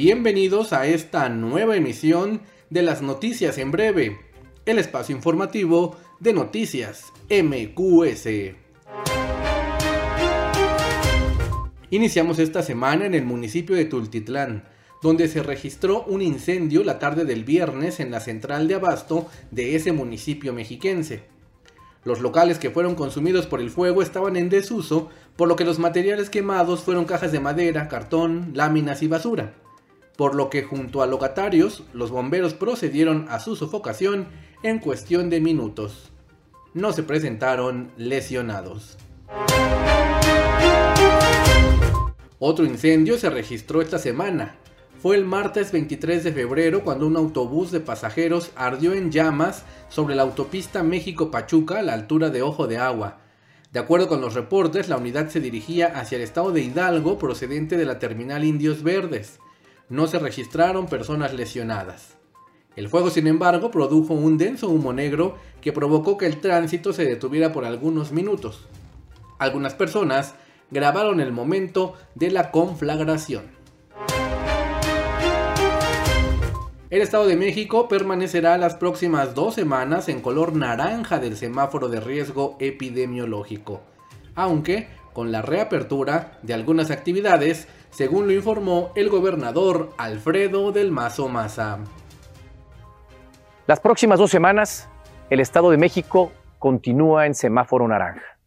Bienvenidos a esta nueva emisión de las noticias en breve, el espacio informativo de noticias MQS. Iniciamos esta semana en el municipio de Tultitlán, donde se registró un incendio la tarde del viernes en la central de abasto de ese municipio mexiquense. Los locales que fueron consumidos por el fuego estaban en desuso, por lo que los materiales quemados fueron cajas de madera, cartón, láminas y basura por lo que junto a locatarios los bomberos procedieron a su sofocación en cuestión de minutos. No se presentaron lesionados. Otro incendio se registró esta semana. Fue el martes 23 de febrero cuando un autobús de pasajeros ardió en llamas sobre la autopista México-Pachuca a la altura de Ojo de Agua. De acuerdo con los reportes, la unidad se dirigía hacia el estado de Hidalgo procedente de la terminal Indios Verdes no se registraron personas lesionadas. El fuego, sin embargo, produjo un denso humo negro que provocó que el tránsito se detuviera por algunos minutos. Algunas personas grabaron el momento de la conflagración. El Estado de México permanecerá las próximas dos semanas en color naranja del semáforo de riesgo epidemiológico, aunque con la reapertura de algunas actividades según lo informó el gobernador Alfredo del Mazo Maza. Las próximas dos semanas, el Estado de México continúa en semáforo naranja.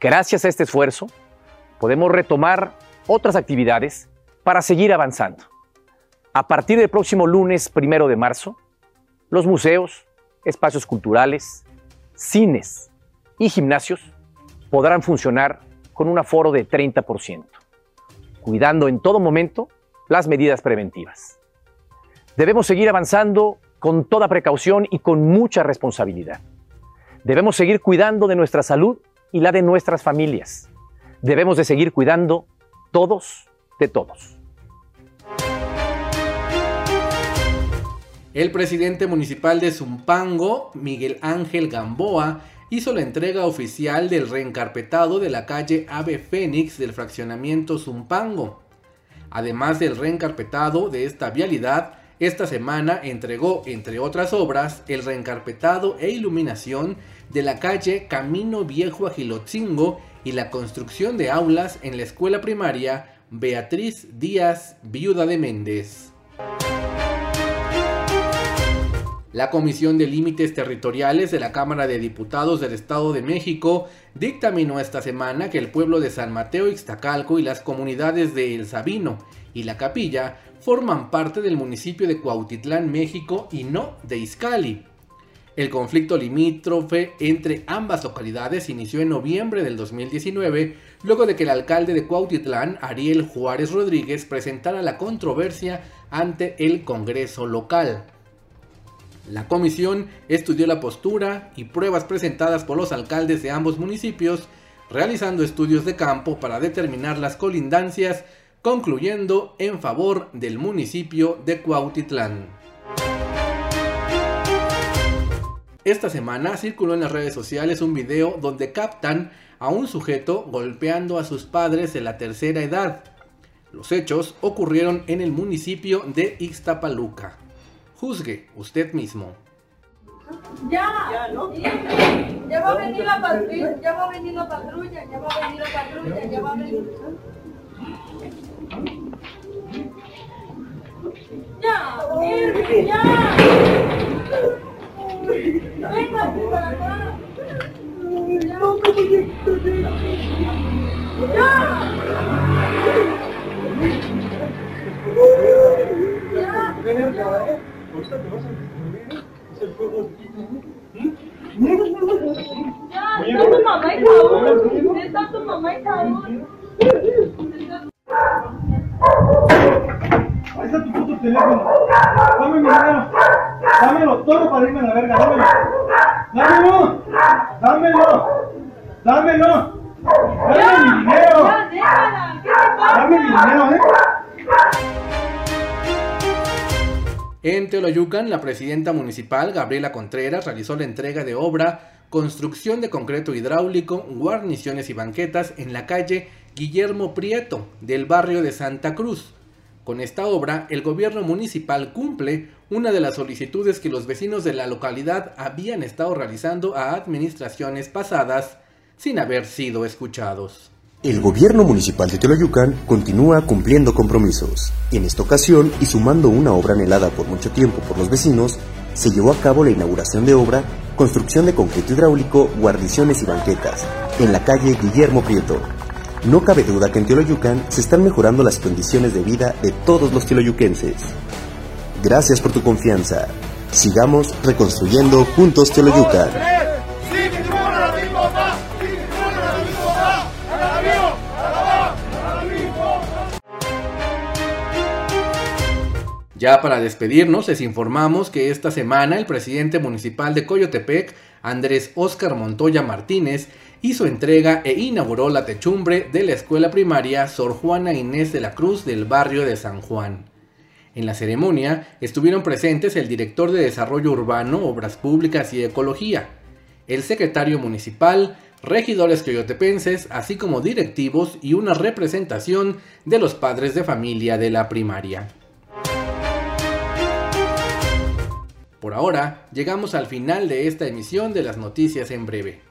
Gracias a este esfuerzo, podemos retomar otras actividades para seguir avanzando. A partir del próximo lunes primero de marzo, los museos, espacios culturales, cines y gimnasios podrán funcionar con un aforo de 30% cuidando en todo momento las medidas preventivas. Debemos seguir avanzando con toda precaución y con mucha responsabilidad. Debemos seguir cuidando de nuestra salud y la de nuestras familias. Debemos de seguir cuidando todos de todos. El presidente municipal de Zumpango, Miguel Ángel Gamboa, hizo la entrega oficial del reencarpetado de la calle Ave Fénix del fraccionamiento Zumpango. Además del reencarpetado de esta vialidad, esta semana entregó, entre otras obras, el reencarpetado e iluminación de la calle Camino Viejo a y la construcción de aulas en la escuela primaria Beatriz Díaz, viuda de Méndez. La Comisión de Límites Territoriales de la Cámara de Diputados del Estado de México dictaminó esta semana que el pueblo de San Mateo Ixtacalco y las comunidades de El Sabino y La Capilla forman parte del municipio de Cuautitlán, México y no de Izcali. El conflicto limítrofe entre ambas localidades inició en noviembre del 2019, luego de que el alcalde de Cuautitlán, Ariel Juárez Rodríguez, presentara la controversia ante el Congreso local. La comisión estudió la postura y pruebas presentadas por los alcaldes de ambos municipios, realizando estudios de campo para determinar las colindancias, concluyendo en favor del municipio de Cuautitlán. Esta semana circuló en las redes sociales un video donde captan a un sujeto golpeando a sus padres de la tercera edad. Los hechos ocurrieron en el municipio de Ixtapaluca. Juzgue usted mismo. Ya, ya, ¿no? Ya va a venir la patrulla, ya va a venir la patrulla, ya va a venir la patrulla, ya va a venir. Ya, ya. Venga para acá. Ya. Ya. Ahorita te vas a descubrir. Es el juego Ya, está tu mamá y Saúl. Está tu mamá y Saúl. Ahí está tu puto teléfono. Dame mi dinero. Dámelo todo para irme a la verga. Dámelo. Dámelo. Dámelo. Dámelo. Dame mi dinero, eh. En Teoloyucan, la presidenta municipal, Gabriela Contreras, realizó la entrega de obra Construcción de concreto hidráulico, guarniciones y banquetas en la calle Guillermo Prieto del barrio de Santa Cruz, Con esta obra, el gobierno municipal cumple una de las solicitudes que los vecinos de la localidad habían estado realizando a administraciones pasadas sin haber sido escuchados. El gobierno municipal de Teoloyucan continúa cumpliendo compromisos. En esta ocasión, y sumando una obra anhelada por mucho tiempo por los vecinos, se llevó a cabo la inauguración de obra, construcción de concreto hidráulico, guarniciones y banquetas, en la calle Guillermo Prieto. No cabe duda que en Teoloyucan se están mejorando las condiciones de vida de todos los teoloyuquenses. Gracias por tu confianza. Sigamos reconstruyendo juntos Teoloyucan. Ya para despedirnos, les informamos que esta semana el presidente municipal de Coyotepec, Andrés Óscar Montoya Martínez, hizo entrega e inauguró la techumbre de la escuela primaria Sor Juana Inés de la Cruz del barrio de San Juan. En la ceremonia estuvieron presentes el director de Desarrollo Urbano, Obras Públicas y Ecología, el secretario municipal, regidores coyotepenses, así como directivos y una representación de los padres de familia de la primaria. Por ahora, llegamos al final de esta emisión de las noticias en breve.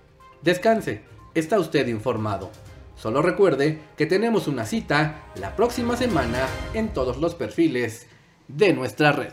Descanse, está usted informado. Solo recuerde que tenemos una cita la próxima semana en todos los perfiles de nuestra red.